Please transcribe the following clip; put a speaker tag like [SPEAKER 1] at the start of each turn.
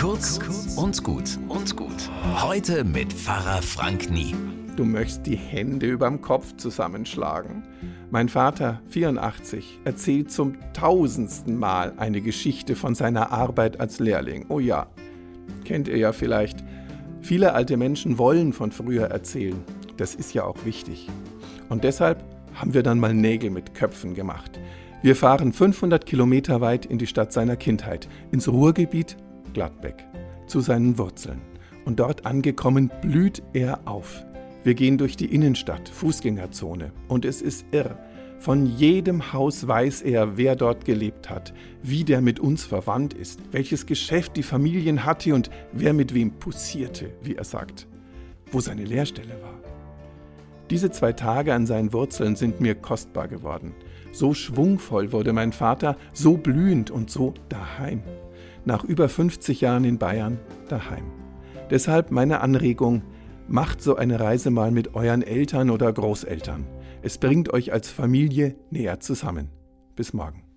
[SPEAKER 1] Kurz und gut und gut. Heute mit Pfarrer Frank Nie.
[SPEAKER 2] Du möchtest die Hände überm Kopf zusammenschlagen. Mein Vater, 84, erzählt zum tausendsten Mal eine Geschichte von seiner Arbeit als Lehrling. Oh ja, kennt ihr ja vielleicht. Viele alte Menschen wollen von früher erzählen. Das ist ja auch wichtig. Und deshalb haben wir dann mal Nägel mit Köpfen gemacht. Wir fahren 500 Kilometer weit in die Stadt seiner Kindheit, ins Ruhrgebiet Gladbeck, zu seinen Wurzeln. Und dort angekommen blüht er auf. Wir gehen durch die Innenstadt, Fußgängerzone, und es ist irr. Von jedem Haus weiß er, wer dort gelebt hat, wie der mit uns verwandt ist, welches Geschäft die Familien hatte und wer mit wem pussierte, wie er sagt, wo seine Lehrstelle war. Diese zwei Tage an seinen Wurzeln sind mir kostbar geworden. So schwungvoll wurde mein Vater, so blühend und so daheim. Nach über 50 Jahren in Bayern daheim. Deshalb meine Anregung, macht so eine Reise mal mit euren Eltern oder Großeltern. Es bringt euch als Familie näher zusammen. Bis morgen.